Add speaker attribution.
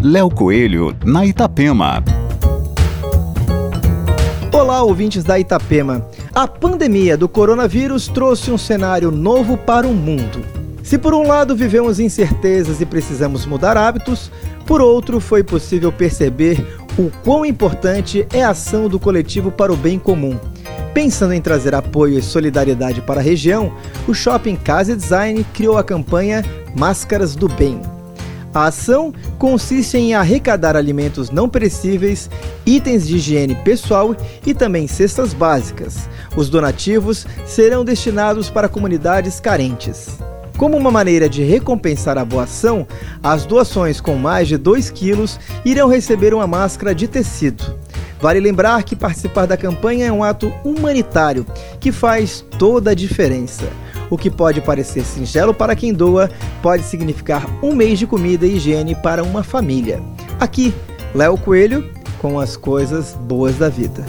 Speaker 1: Léo Coelho, na Itapema.
Speaker 2: Olá, ouvintes da Itapema. A pandemia do coronavírus trouxe um cenário novo para o mundo. Se por um lado vivemos incertezas e precisamos mudar hábitos, por outro foi possível perceber o quão importante é a ação do coletivo para o bem comum. Pensando em trazer apoio e solidariedade para a região, o Shopping Casa Design criou a campanha Máscaras do Bem. A ação consiste em arrecadar alimentos não perecíveis, itens de higiene pessoal e também cestas básicas. Os donativos serão destinados para comunidades carentes. Como uma maneira de recompensar a boa ação, as doações com mais de 2 quilos irão receber uma máscara de tecido. Vale lembrar que participar da campanha é um ato humanitário que faz toda a diferença. O que pode parecer singelo para quem doa pode significar um mês de comida e higiene para uma família. Aqui, Léo Coelho com as coisas boas da vida.